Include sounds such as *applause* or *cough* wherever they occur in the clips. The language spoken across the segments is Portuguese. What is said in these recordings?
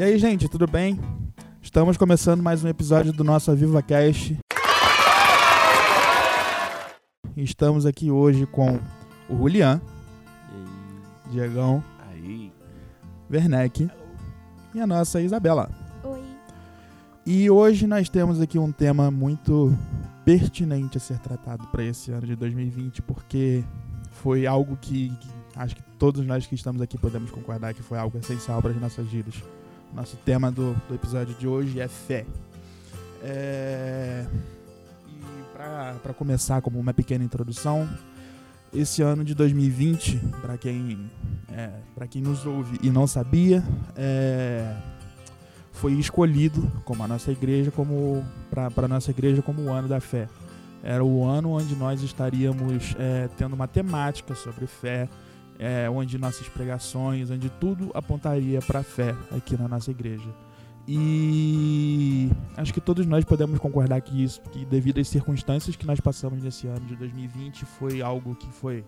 E aí, gente, tudo bem? Estamos começando mais um episódio do nosso Aviva Cast. Estamos aqui hoje com o Julian, Diegão, Aí. Werneck e a nossa Isabela. Oi. E hoje nós temos aqui um tema muito pertinente a ser tratado para esse ano de 2020, porque foi algo que, que acho que todos nós que estamos aqui podemos concordar que foi algo essencial para as nossas vidas. Nosso tema do, do episódio de hoje é fé. É... E para começar, como uma pequena introdução, esse ano de 2020, para quem, é, quem nos ouve e não sabia, é, foi escolhido como a nossa igreja como para nossa igreja como o ano da fé. Era o ano onde nós estaríamos é, tendo uma temática sobre fé, é, onde nossas pregações, onde tudo apontaria para a fé aqui na nossa igreja. E acho que todos nós podemos concordar que isso, que devido às circunstâncias que nós passamos nesse ano de 2020, foi algo que foi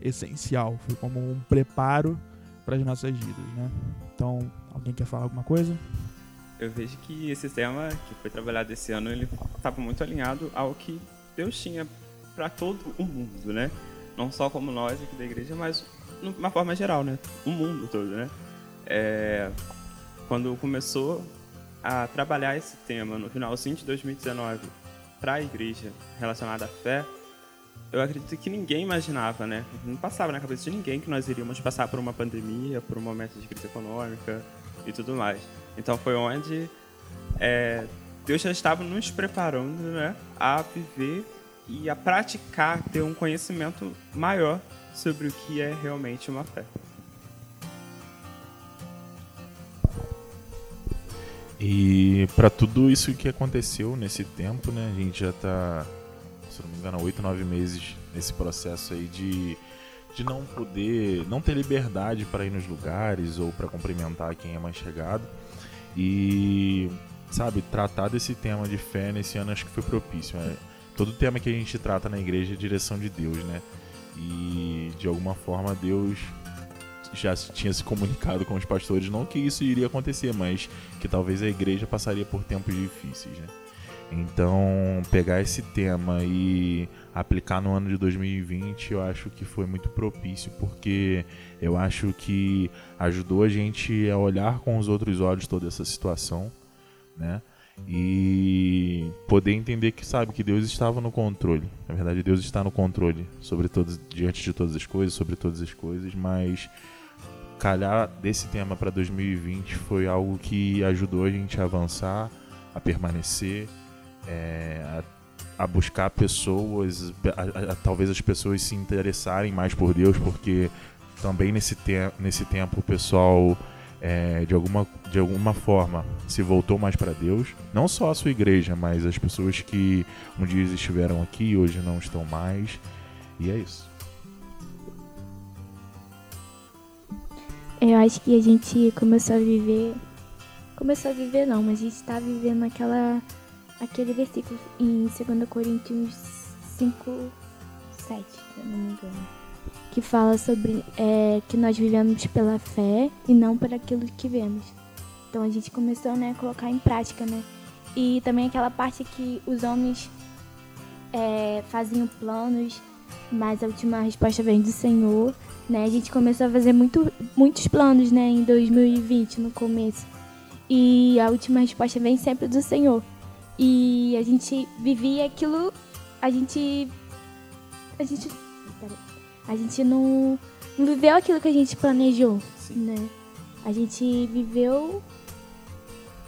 essencial, foi como um preparo para as nossas vidas, né? Então, alguém quer falar alguma coisa? Eu vejo que esse tema que foi trabalhado esse ano, ele estava muito alinhado ao que Deus tinha para todo o mundo, né? Não só como nós aqui da igreja, mas de uma forma geral, né? O mundo todo, né? É... Quando começou a trabalhar esse tema no finalzinho de 2019 para a igreja relacionada à fé, eu acredito que ninguém imaginava, né? Não passava na cabeça de ninguém que nós iríamos passar por uma pandemia, por um momento de crise econômica e tudo mais. Então foi onde é, Deus já estava nos preparando né, a viver e a praticar, ter um conhecimento maior sobre o que é realmente uma fé. E para tudo isso que aconteceu nesse tempo, né, a gente já está, se não me engano, oito, nove meses nesse processo aí de, de não poder, não ter liberdade para ir nos lugares ou para cumprimentar quem é mais chegado. E, sabe, tratar desse tema de fé nesse ano acho que foi propício. Né? Todo tema que a gente trata na igreja é direção de Deus, né? E de alguma forma Deus já tinha se comunicado com os pastores, não que isso iria acontecer, mas que talvez a igreja passaria por tempos difíceis, né? Então, pegar esse tema e aplicar no ano de 2020, eu acho que foi muito propício, porque eu acho que ajudou a gente a olhar com os outros olhos toda essa situação, né? E poder entender que sabe que Deus estava no controle. Na verdade, Deus está no controle sobre todos, diante de todas as coisas, sobre todas as coisas, mas calhar desse tema para 2020 foi algo que ajudou a gente a avançar, a permanecer, é, a, a, buscar pessoas, a, a, talvez as pessoas se interessarem mais por Deus, porque também nesse, te nesse tempo o pessoal é, de, alguma, de alguma forma se voltou mais para Deus. Não só a sua igreja, mas as pessoas que um dia estiveram aqui e hoje não estão mais. E é isso. Eu acho que a gente começou a viver. Começou a viver não, mas a gente está vivendo aquela. aquele versículo em 2 Coríntios 5, 7, se eu não me engano. Que fala sobre é, que nós vivemos pela fé e não por aquilo que vemos. Então a gente começou né, a colocar em prática, né? E também aquela parte que os homens é, faziam planos, mas a última resposta vem do Senhor. Né? A gente começou a fazer muito, muitos planos né, em 2020, no começo. E a última resposta vem sempre do Senhor. E a gente vivia aquilo. A gente. A gente. A gente não, não viveu aquilo que a gente planejou. Né? A gente viveu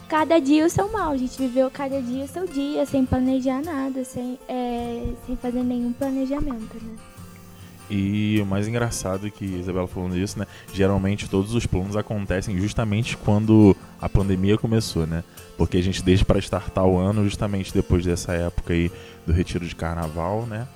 cada dia o seu mal. A gente viveu cada dia o seu dia, sem planejar nada, sem, é, sem fazer nenhum planejamento. Né? E o mais engraçado é que Isabela falando disso, né? Geralmente todos os planos acontecem justamente quando a pandemia começou, né? Porque a gente deixa para startar o ano justamente depois dessa época aí do retiro de carnaval, né?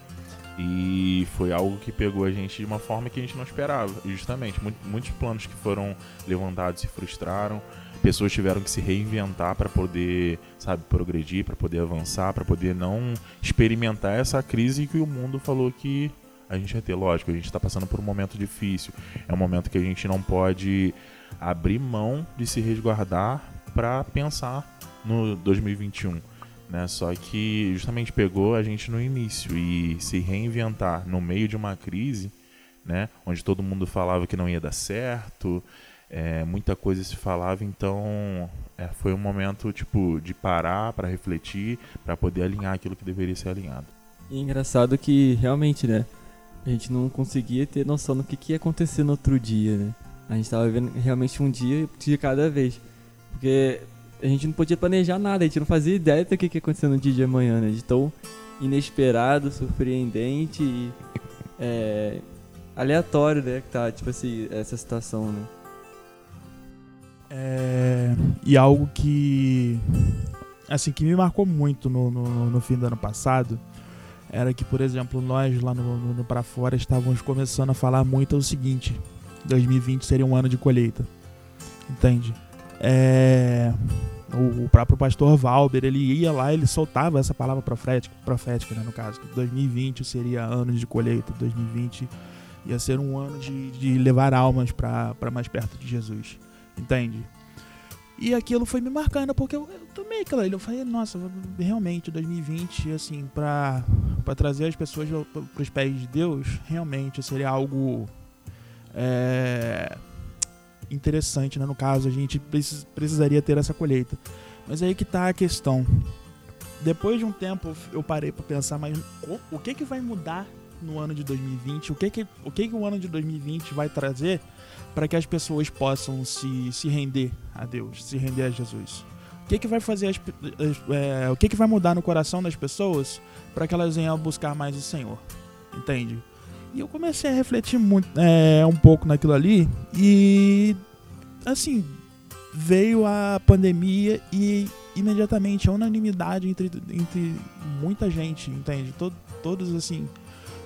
E foi algo que pegou a gente de uma forma que a gente não esperava. Justamente, muitos planos que foram levantados se frustraram, pessoas tiveram que se reinventar para poder, sabe, progredir, para poder avançar, para poder não experimentar essa crise que o mundo falou que a gente vai ter. Lógico, a gente está passando por um momento difícil. É um momento que a gente não pode abrir mão de se resguardar para pensar no 2021. Né? Só que justamente pegou a gente no início e se reinventar no meio de uma crise, né? onde todo mundo falava que não ia dar certo, é, muita coisa se falava, então é, foi um momento tipo de parar para refletir, para poder alinhar aquilo que deveria ser alinhado. E é engraçado que realmente, né? A gente não conseguia ter noção do que, que ia acontecer no outro dia, né? A gente estava vivendo realmente um dia de cada vez. Porque a gente não podia planejar nada, a gente não fazia ideia do que, que ia acontecer no dia de amanhã, né? De tão inesperado, surpreendente e é, aleatório, né? Que tá, tipo assim, essa situação, né? É, e algo que assim que me marcou muito no, no, no, fim do ano passado era que, por exemplo, nós lá no, no para fora estávamos começando a falar muito o seguinte: 2020 seria um ano de colheita, entende? É, o, o, próprio pastor Valber ele ia lá ele soltava essa palavra profética, profética né, no caso, que 2020 seria ano de colheita, 2020 ia ser um ano de, de levar almas para mais perto de Jesus. Entende? E aquilo foi me marcando, porque eu, eu tomei aquilo ali. Eu falei, nossa, realmente, 2020, assim, pra trazer as pessoas pros pés de Deus, realmente seria algo é, interessante, né? No caso, a gente precis, precisaria ter essa colheita. Mas aí que tá a questão. Depois de um tempo, eu parei para pensar, mas o que que vai mudar no ano de 2020? O que que o, que que o ano de 2020 vai trazer para que as pessoas possam se, se render a Deus, se render a Jesus? O que, que vai fazer as, é, o que, que vai mudar no coração das pessoas para que elas venham buscar mais o Senhor? Entende? E eu comecei a refletir muito, é, um pouco naquilo ali e assim veio a pandemia e imediatamente a unanimidade entre, entre muita gente, entende? Todo, todos assim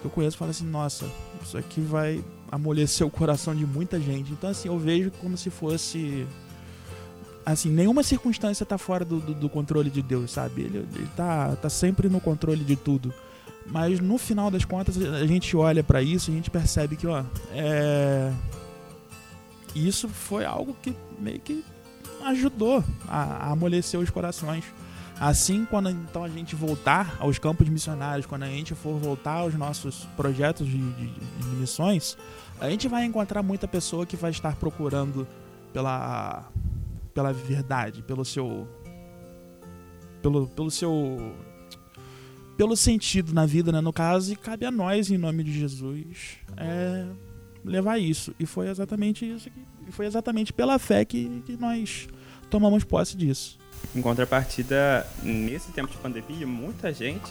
que eu conheço falam assim, nossa, isso aqui vai amolecer o coração de muita gente. Então, assim, eu vejo como se fosse. Assim, nenhuma circunstância tá fora do, do, do controle de Deus, sabe? Ele, ele tá, tá sempre no controle de tudo. Mas no final das contas, a gente olha para isso e a gente percebe que, ó, é. Isso foi algo que meio que ajudou a, amolecer os corações. Assim, quando então a gente voltar aos campos missionários, quando a gente for voltar aos nossos projetos de, de, de missões, a gente vai encontrar muita pessoa que vai estar procurando pela, pela verdade, pelo seu. Pelo, pelo seu. Pelo sentido na vida, né? No caso, e cabe a nós, em nome de Jesus, é, levar isso. E foi exatamente isso. Que, foi exatamente pela fé que, que nós tomamos posse disso. Em contrapartida, nesse tempo de pandemia, muita gente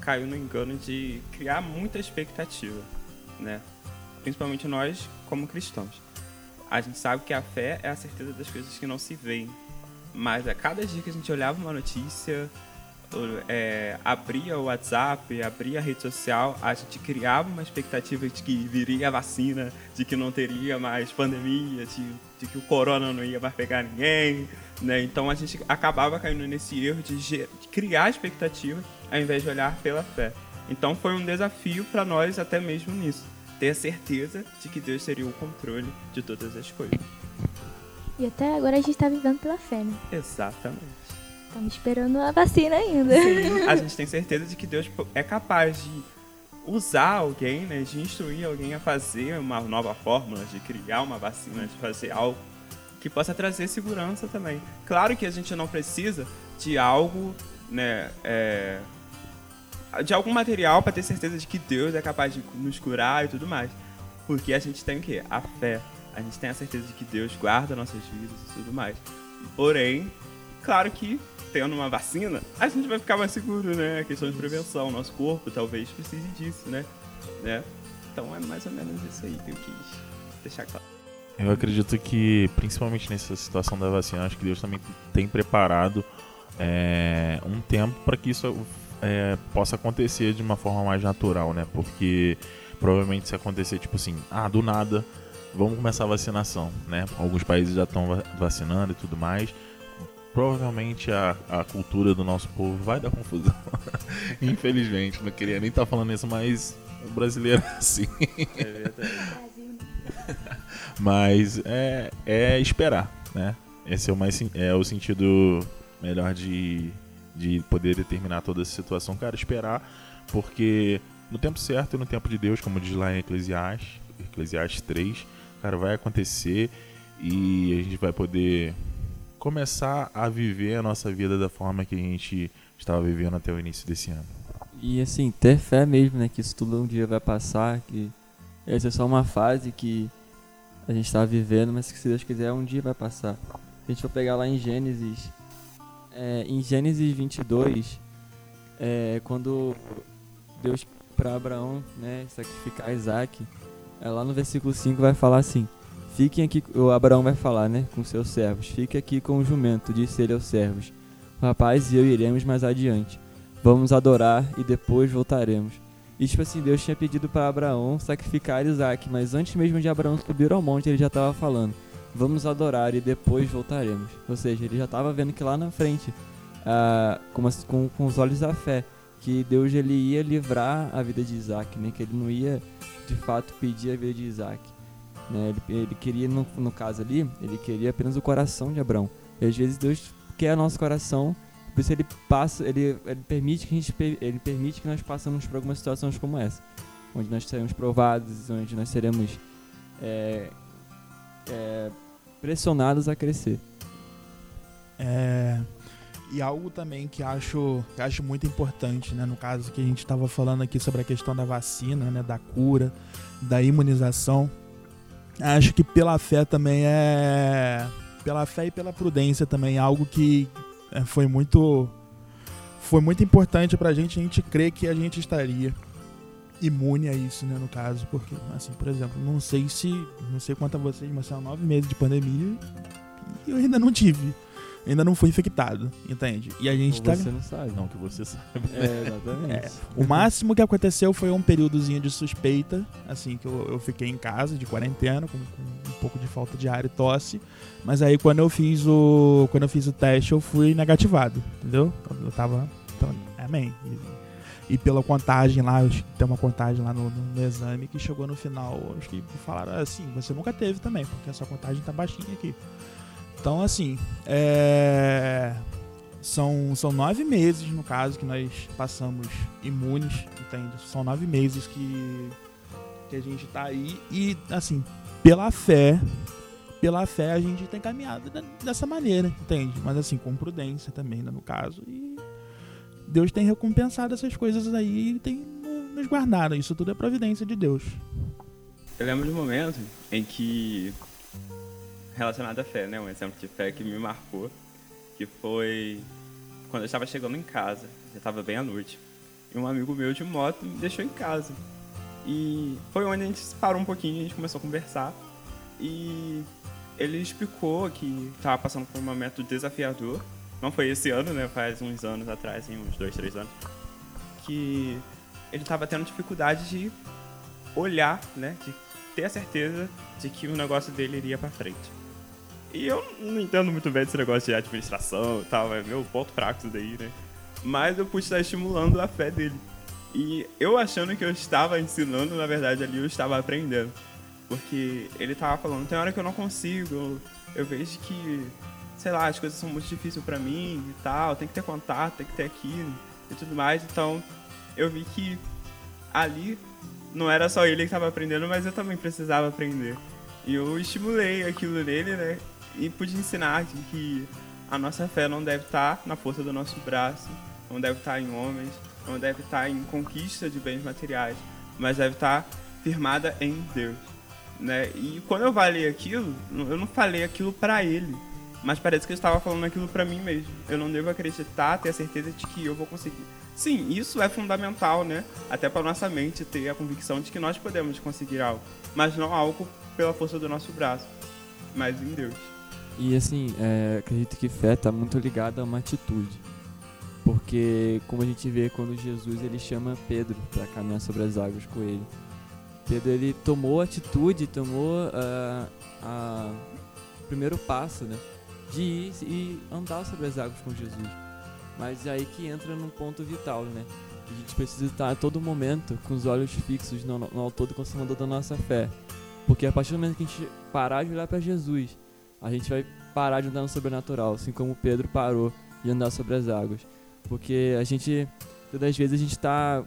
caiu no engano de criar muita expectativa, né? principalmente nós como cristãos. A gente sabe que a fé é a certeza das coisas que não se veem. Mas a cada dia que a gente olhava uma notícia, é, abria o WhatsApp, abria a rede social, a gente criava uma expectativa de que viria a vacina, de que não teria mais pandemia, de, de que o corona não ia mais pegar ninguém. Né? Então a gente acabava caindo nesse erro de, de criar expectativa ao invés de olhar pela fé. Então foi um desafio para nós até mesmo nisso ter a certeza de que Deus seria o controle de todas as coisas. E até agora a gente está vivendo pela fé, né? Exatamente. Estamos esperando a vacina ainda. Sim, a gente tem certeza de que Deus é capaz de usar alguém, né, de instruir alguém a fazer uma nova fórmula, de criar uma vacina, de fazer algo que possa trazer segurança também. Claro que a gente não precisa de algo, né, é, de algum material para ter certeza de que Deus é capaz de nos curar e tudo mais. Porque a gente tem o quê? A fé. A gente tem a certeza de que Deus guarda nossas vidas e tudo mais. Porém, claro que tendo uma vacina, a gente vai ficar mais seguro, né? A questão de prevenção. Nosso corpo talvez precise disso, né? né? Então é mais ou menos isso aí que eu quis deixar claro. Eu acredito que, principalmente nessa situação da vacina, acho que Deus também tem preparado é, um tempo para que isso é, possa acontecer de uma forma mais natural, né? Porque provavelmente se acontecer tipo assim, ah, do nada, vamos começar a vacinação, né? Alguns países já estão vacinando e tudo mais. Provavelmente a, a cultura do nosso povo vai dar confusão. *laughs* Infelizmente, não queria nem estar tá falando isso, mas o brasileiro é assim. É verdade. *laughs* Mas é, é esperar, né? Esse é o, mais, é o sentido melhor de, de poder determinar toda essa situação. Cara, esperar, porque no tempo certo e no tempo de Deus, como diz lá em Eclesiastes, Eclesiastes 3, cara, vai acontecer e a gente vai poder começar a viver a nossa vida da forma que a gente estava vivendo até o início desse ano. E assim, ter fé mesmo, né? Que isso tudo um dia vai passar, que essa é só uma fase que a gente está vivendo, mas que se Deus quiser um dia vai passar. A gente for pegar lá em Gênesis, é, em Gênesis 22, é, quando Deus para Abraão né, sacrificar Isaac, é, lá no versículo 5 vai falar assim: Fiquem aqui, o Abraão vai falar, né, com seus servos: Fique aqui com o jumento, disse ele aos servos. O rapaz e eu iremos mais adiante. Vamos adorar e depois voltaremos. E tipo assim, Deus tinha pedido para Abraão sacrificar Isaac, mas antes mesmo de Abraão subir ao monte, ele já estava falando: Vamos adorar e depois voltaremos. Ou seja, ele já estava vendo que lá na frente, ah, com, com, com os olhos da fé, que Deus ele ia livrar a vida de Isaac, né? Que ele não ia de fato pedir a vida de Isaac. Né? Ele, ele queria, no, no caso ali, ele queria apenas o coração de Abraão. E às vezes Deus quer nosso coração, por isso ele passa, ele, ele permite que a gente, ele permite que nós passemos por algumas situações como essa, onde nós seremos provados, onde nós seremos é, é, pressionados a crescer. É, e algo também que acho, que acho muito importante, né, no caso que a gente estava falando aqui sobre a questão da vacina, né, da cura, da imunização, acho que pela fé também é pela fé e pela prudência também é algo que é, foi muito foi muito importante pra gente a gente crer que a gente estaria imune a isso, né, no caso, porque assim, por exemplo, não sei se não sei quanto a vocês, mas são nove meses de pandemia e eu ainda não tive ainda não fui infectado, entende? E a gente Ou tá. Você não sabe. Não que você saiba. É, exatamente. É, o máximo que aconteceu foi um períodozinho de suspeita, assim, que eu, eu fiquei em casa, de quarentena, com, com, um pouco de falta de ar e tosse. Mas aí quando eu fiz o. Quando eu fiz o teste, eu fui negativado, entendeu? Eu tava. Então, amém. E, e, pela contagem lá, tem uma contagem lá no, no, exame que chegou no final, acho que falaram assim, você nunca teve também, porque a sua contagem tá baixinha aqui. Então, assim, é... são, são nove meses, no caso, que nós passamos imunes, entende? São nove meses que, que a gente tá aí e, assim, pela fé, pela fé a gente tem caminhado dessa maneira, entende? Mas, assim, com prudência também, né, no caso. E Deus tem recompensado essas coisas aí e tem nos guardado. Isso tudo é providência de Deus. Eu lembro de um momento em que relacionado à fé, né? Um exemplo de fé que me marcou, que foi quando eu estava chegando em casa, já estava bem à noite, e um amigo meu de moto me deixou em casa. E foi onde a gente parou um pouquinho, a gente começou a conversar, e ele explicou que estava passando por um momento desafiador. Não foi esse ano, né? Faz uns anos atrás, uns dois, três anos, que ele estava tendo dificuldade de olhar, né? De ter a certeza de que o negócio dele iria para frente. E eu não entendo muito bem desse negócio de administração e tal, é meu ponto fraco isso daí, né? Mas eu pude estar estimulando a fé dele. E eu achando que eu estava ensinando, na verdade ali eu estava aprendendo. Porque ele estava falando, tem hora que eu não consigo, eu, eu vejo que, sei lá, as coisas são muito difíceis para mim e tal, tem que ter contato, tem que ter aquilo e tudo mais. Então eu vi que ali não era só ele que estava aprendendo, mas eu também precisava aprender. E eu estimulei aquilo nele, né? E pude ensinar que a nossa fé não deve estar na força do nosso braço, não deve estar em homens, não deve estar em conquista de bens materiais, mas deve estar firmada em Deus. Né? E quando eu falei aquilo, eu não falei aquilo para ele, mas parece que eu estava falando aquilo para mim mesmo. Eu não devo acreditar, ter a certeza de que eu vou conseguir. Sim, isso é fundamental, né? Até para nossa mente ter a convicção de que nós podemos conseguir algo, mas não algo pela força do nosso braço, mas em Deus. E assim, é, acredito que fé está muito ligada a uma atitude. Porque, como a gente vê quando Jesus ele chama Pedro para caminhar sobre as águas com ele. Pedro ele tomou atitude, tomou uh, primeiro passo, né? De ir e andar sobre as águas com Jesus. Mas é aí que entra num ponto vital, né? A gente precisa estar a todo momento com os olhos fixos no, no autor e consumador da nossa fé. Porque a partir do momento que a gente parar de olhar para Jesus, a gente vai parar de andar no sobrenatural, assim como Pedro parou de andar sobre as águas. Porque a gente, todas as vezes, a gente está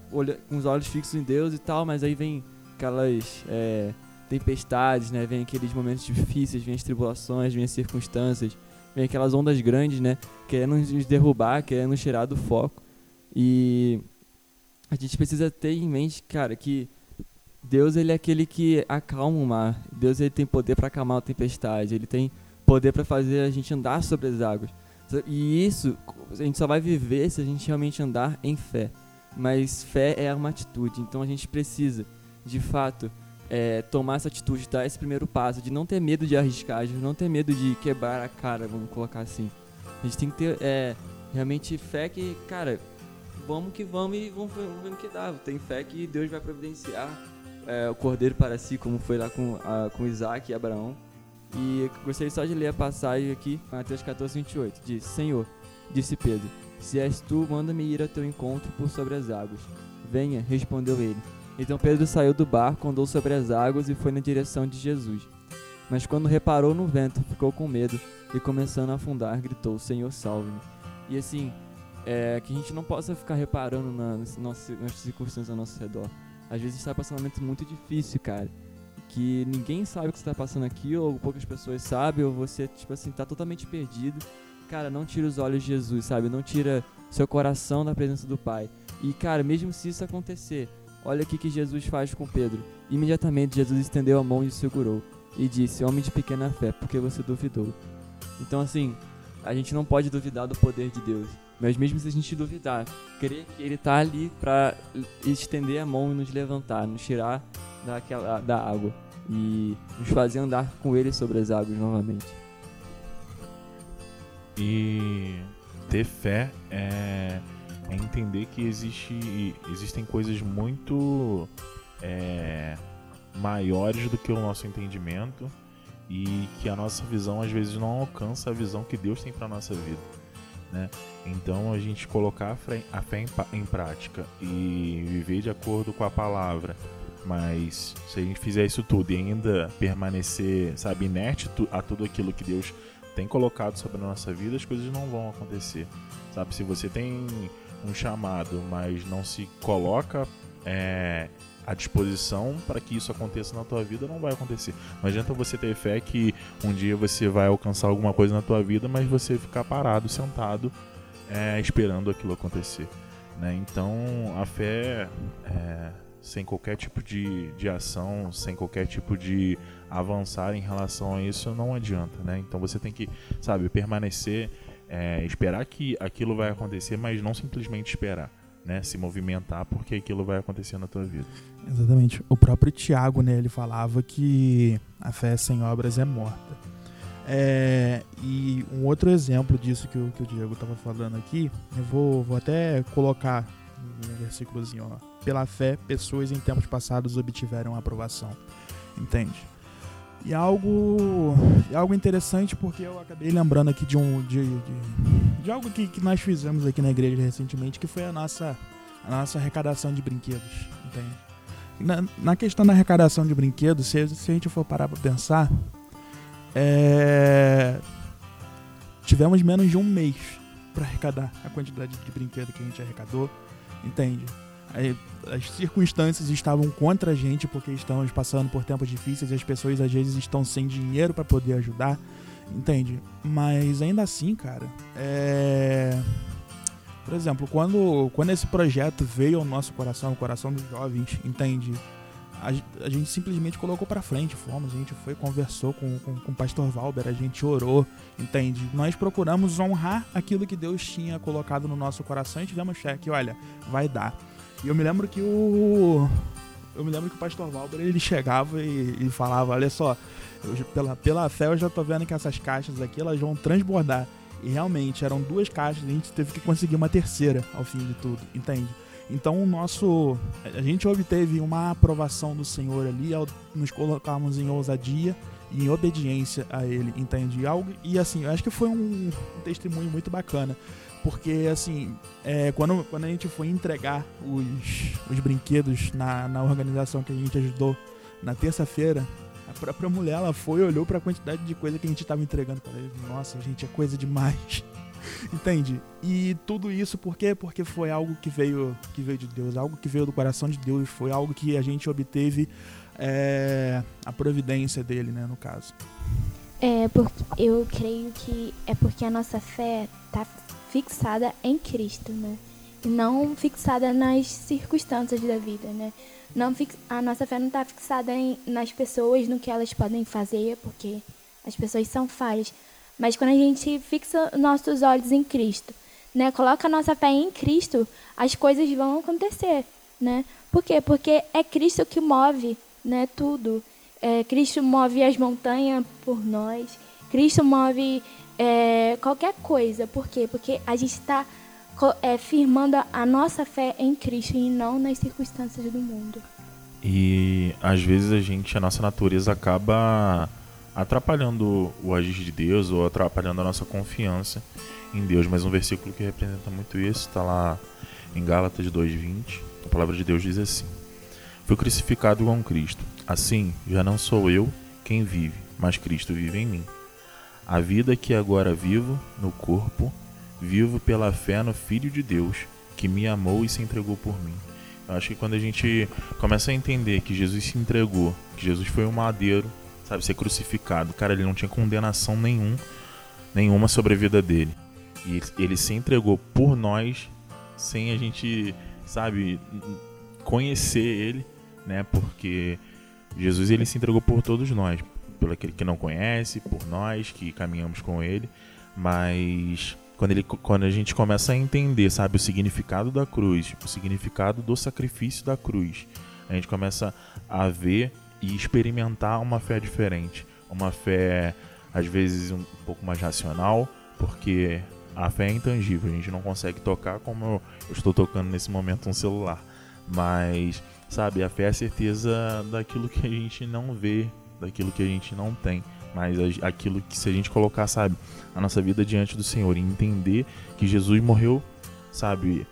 com os olhos fixos em Deus e tal, mas aí vem aquelas é, tempestades, né? Vem aqueles momentos difíceis, vem as tribulações, vem as circunstâncias, vem aquelas ondas grandes, né? Querendo nos derrubar, querendo nos tirar do foco. E a gente precisa ter em mente, cara, que Deus ele é aquele que acalma o mar. Deus ele tem poder para acalmar a tempestade. Ele tem poder para fazer a gente andar sobre as águas. E isso a gente só vai viver se a gente realmente andar em fé. Mas fé é uma atitude. Então a gente precisa, de fato, é, tomar essa atitude, dar esse primeiro passo, de não ter medo de arriscar, de não ter medo de quebrar a cara, vamos colocar assim. A gente tem que ter é, realmente fé que, cara, vamos que vamos e vamos ver no que dá. Tem fé que Deus vai providenciar é, o cordeiro para si, como foi lá com, a, com Isaac e Abraão. E gostaria só de ler a passagem aqui, Mateus 14, 28. Diz: Senhor, disse Pedro, se és tu, manda-me ir ao teu encontro por sobre as águas. Venha, respondeu ele. Então Pedro saiu do barco, andou sobre as águas e foi na direção de Jesus. Mas quando reparou no vento, ficou com medo e, começando a afundar, gritou: Senhor, salve-me. E assim, é, que a gente não possa ficar reparando na, nas, nas circunstâncias ao nosso redor. Às vezes está passando um momento muito difícil, cara. Que ninguém sabe o que está passando aqui, ou poucas pessoas sabem, ou você, tipo assim, tá totalmente perdido. Cara, não tira os olhos de Jesus, sabe? Não tira seu coração da presença do Pai. E, cara, mesmo se isso acontecer, olha o que Jesus faz com Pedro. Imediatamente Jesus estendeu a mão e o segurou. E disse: Homem de pequena fé, porque você duvidou? Então, assim, a gente não pode duvidar do poder de Deus. Mas mesmo se a gente duvidar, crer que ele está ali para estender a mão e nos levantar, nos tirar daquela, da água e nos fazer andar com ele sobre as águas novamente. E ter fé é, é entender que existe, existem coisas muito é, maiores do que o nosso entendimento e que a nossa visão às vezes não alcança a visão que Deus tem para nossa vida. Né? Então a gente colocar a fé, em, prática e viver de acordo com a palavra, mas se a gente fizer isso tudo e ainda permanecer, sabe, inerte a tudo aquilo que Deus tem colocado sobre a nossa vida, as coisas não vão acontecer. Sabe, se você tem um chamado, mas não se coloca é, à disposição para que isso aconteça na tua vida, não vai acontecer. Não adianta você ter fé que um dia você vai alcançar alguma coisa na tua vida, mas você ficar parado, sentado, é, esperando aquilo acontecer. Né? Então, a fé, é, sem qualquer tipo de, de ação, sem qualquer tipo de avançar em relação a isso, não adianta. Né? Então, você tem que, sabe, permanecer, é, esperar que aquilo vai acontecer, mas não simplesmente esperar né, se movimentar, porque aquilo vai acontecer na tua vida. Exatamente. O próprio Tiago, né, ele falava que a fé sem obras é morta. É, e um outro exemplo disso que o, que o Diego estava falando aqui, eu vou, vou até colocar um versículozinho. Pela fé, pessoas em tempos passados obtiveram aprovação. Entende? E algo, algo interessante porque eu acabei lembrando aqui de um de, de, de algo que, que nós fizemos aqui na igreja recentemente, que foi a nossa, a nossa arrecadação de brinquedos, entende? Na, na questão da arrecadação de brinquedos, se, se a gente for parar para pensar, é, tivemos menos de um mês para arrecadar a quantidade de brinquedo que a gente arrecadou, entende? as circunstâncias estavam contra a gente porque estamos passando por tempos difíceis e as pessoas às vezes estão sem dinheiro para poder ajudar, entende? Mas ainda assim, cara, é... Por exemplo, quando, quando esse projeto veio ao nosso coração, ao coração dos jovens, entende? A, a gente simplesmente colocou para frente, fomos, a gente foi, conversou com, com, com o pastor Valber, a gente orou, entende? Nós procuramos honrar aquilo que Deus tinha colocado no nosso coração e tivemos fé que, olha, vai dar. E eu me lembro que o. Eu me lembro que o pastor Valber ele chegava e, e falava: Olha só, eu, pela, pela fé eu já tô vendo que essas caixas aqui elas vão transbordar. E realmente eram duas caixas e a gente teve que conseguir uma terceira ao fim de tudo, entende? Então o nosso. A gente obteve uma aprovação do Senhor ali ao nos colocarmos em ousadia e em obediência a Ele, entende? Algo, e assim, eu acho que foi um, um testemunho muito bacana. Porque, assim, é, quando, quando a gente foi entregar os, os brinquedos na, na organização que a gente ajudou na terça-feira, A própria mulher, ela foi olhou para a quantidade de coisa que a gente estava entregando ele. Nossa, gente, é coisa demais. *laughs* Entende? E tudo isso por quê? Porque foi algo que veio, que veio de Deus, algo que veio do coração de Deus, foi algo que a gente obteve é, a providência dele, né, no caso. É porque eu creio que é porque a nossa fé está fixada em Cristo, né? E não fixada nas circunstâncias da vida, né? Não fix... A nossa fé não está fixada em, nas pessoas, no que elas podem fazer, porque as pessoas são falhas. Mas quando a gente fixa nossos olhos em Cristo, né, coloca a nossa fé em Cristo, as coisas vão acontecer, né? Por quê? Porque é Cristo que move, né, tudo. É, Cristo move as montanhas por nós. Cristo move é, qualquer coisa. Por quê? Porque a gente está é, firmando a nossa fé em Cristo e não nas circunstâncias do mundo. E às vezes a gente, a nossa natureza acaba atrapalhando o agir de Deus ou atrapalhando a nossa confiança em Deus. Mas um versículo que representa muito isso está lá em Gálatas 2:20. A palavra de Deus diz assim: Fui crucificado com Cristo. Assim, já não sou eu quem vive, mas Cristo vive em mim. A vida que agora vivo no corpo, vivo pela fé no Filho de Deus, que me amou e se entregou por mim. Eu acho que quando a gente começa a entender que Jesus se entregou, que Jesus foi um madeiro sabe, ser crucificado. Cara, ele não tinha condenação nenhum, nenhuma sobre a vida dele. E ele se entregou por nós, sem a gente, sabe, conhecer ele, né? Porque Jesus ele se entregou por todos nós, pelo aquele que não conhece, por nós que caminhamos com ele, mas quando, ele, quando a gente começa a entender, sabe, o significado da cruz, o significado do sacrifício da cruz, a gente começa a ver e experimentar uma fé diferente. Uma fé, às vezes, um pouco mais racional, porque a fé é intangível, a gente não consegue tocar como eu, estou tocando nesse momento um celular. Mas, sabe, a fé é a certeza daquilo que a gente não vê, daquilo que a gente não tem. Mas aquilo que, se a gente colocar, sabe, a nossa vida diante do Senhor e entender que Jesus morreu, sabe,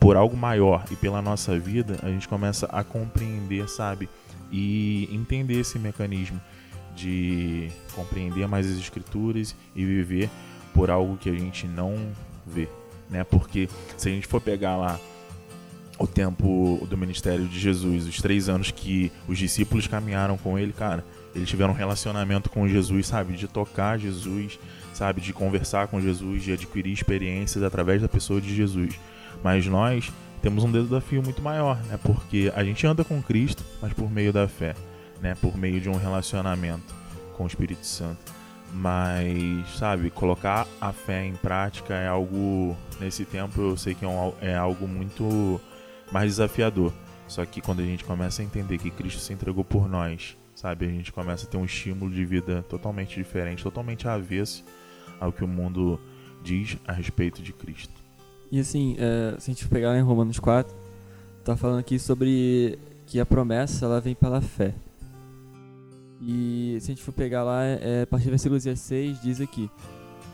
por algo maior e pela nossa vida, a gente começa a compreender, sabe, e entender esse mecanismo de compreender mais as escrituras e viver por algo que a gente não vê, né? Porque se a gente for pegar lá o tempo do ministério de Jesus, os três anos que os discípulos caminharam com ele, cara, eles tiveram um relacionamento com Jesus, sabe? De tocar Jesus, sabe? De conversar com Jesus, de adquirir experiências através da pessoa de Jesus. Mas nós temos um desafio muito maior, né? Porque a gente anda com Cristo, mas por meio da fé, né? Por meio de um relacionamento com o Espírito Santo. Mas, sabe, colocar a fé em prática é algo, nesse tempo eu sei que é, um, é algo muito mais desafiador. Só que quando a gente começa a entender que Cristo se entregou por nós, sabe, a gente começa a ter um estímulo de vida totalmente diferente, totalmente avesso ao que o mundo diz a respeito de Cristo. E assim, é, se a gente pegar em Romanos 4, tá falando aqui sobre que a promessa ela vem pela fé. E se a gente for pegar lá, é, a partir do versículo 16, diz aqui: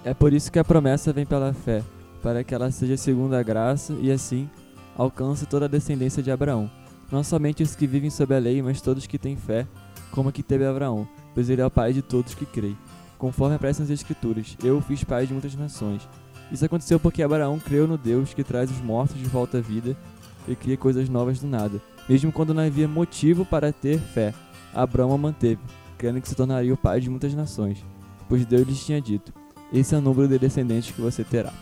É por isso que a promessa vem pela fé, para que ela seja segundo a graça e assim alcance toda a descendência de Abraão. Não somente os que vivem sob a lei, mas todos que têm fé, como a que teve Abraão, pois ele é o pai de todos que creem. Conforme aparece nas Escrituras, eu fiz pai de muitas nações. Isso aconteceu porque Abraão creu no Deus que traz os mortos de volta à vida e cria coisas novas do nada. Mesmo quando não havia motivo para ter fé, Abraão a manteve, crendo que se tornaria o pai de muitas nações, pois Deus lhes tinha dito: Esse é o número de descendentes que você terá.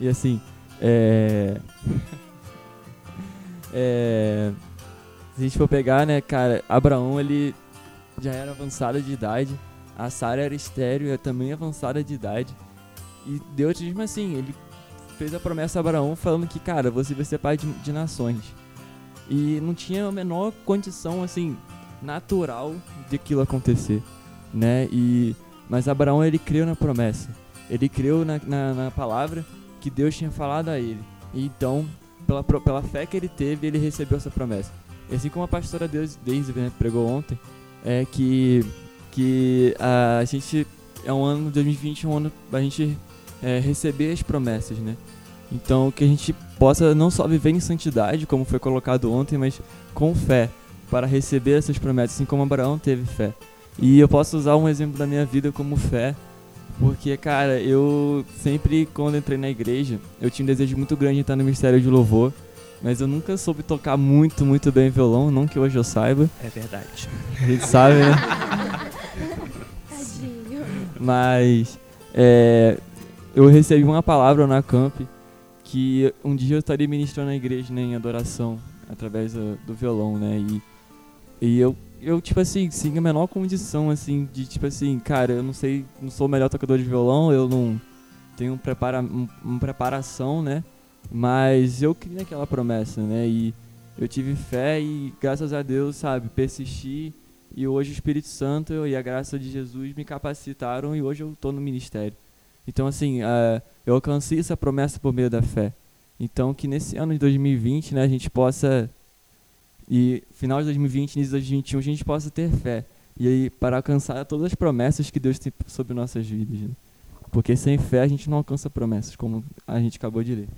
E assim, assim é... *laughs* é... Se a gente for pegar, né, cara, Abraão ele já era avançado de idade a Sarah era estéreo, é também avançada de idade. E Deus mesmo assim, ele fez a promessa a Abraão falando que, cara, você vai ser pai de, de nações. E não tinha a menor condição, assim, natural de aquilo acontecer, né? E, mas Abraão, ele creu na promessa. Ele creu na, na, na palavra que Deus tinha falado a ele. E então, pela, pela fé que ele teve, ele recebeu essa promessa. E assim como a pastora Daisy né, pregou ontem, é que que a gente é um ano 2020 é um ano a gente é, receber as promessas, né? Então que a gente possa não só viver em santidade, como foi colocado ontem, mas com fé, para receber essas promessas, assim como Abraão teve fé. E eu posso usar um exemplo da minha vida como fé, porque, cara, eu sempre, quando entrei na igreja, eu tinha um desejo muito grande de estar no ministério de louvor, mas eu nunca soube tocar muito, muito bem violão, não que hoje eu saiba. É verdade. A gente sabe, né? *laughs* Mas é, eu recebi uma palavra na Camp que um dia eu estaria ministrando na igreja né, em adoração através do, do violão, né? E, e eu, eu, tipo assim, sem a menor condição, assim, de tipo assim, cara, eu não sei, não sou o melhor tocador de violão, eu não tenho um prepara, um, uma preparação, né? Mas eu criei naquela promessa, né? E eu tive fé e, graças a Deus, sabe, persisti. E hoje o Espírito Santo e a graça de Jesus me capacitaram e hoje eu estou no ministério. Então, assim, uh, eu alcancei essa promessa por meio da fé. Então, que nesse ano de 2020, né, a gente possa, e final de 2020, início de 2021, a gente possa ter fé. E aí, para alcançar todas as promessas que Deus tem sobre nossas vidas. Né? Porque sem fé a gente não alcança promessas, como a gente acabou de ler.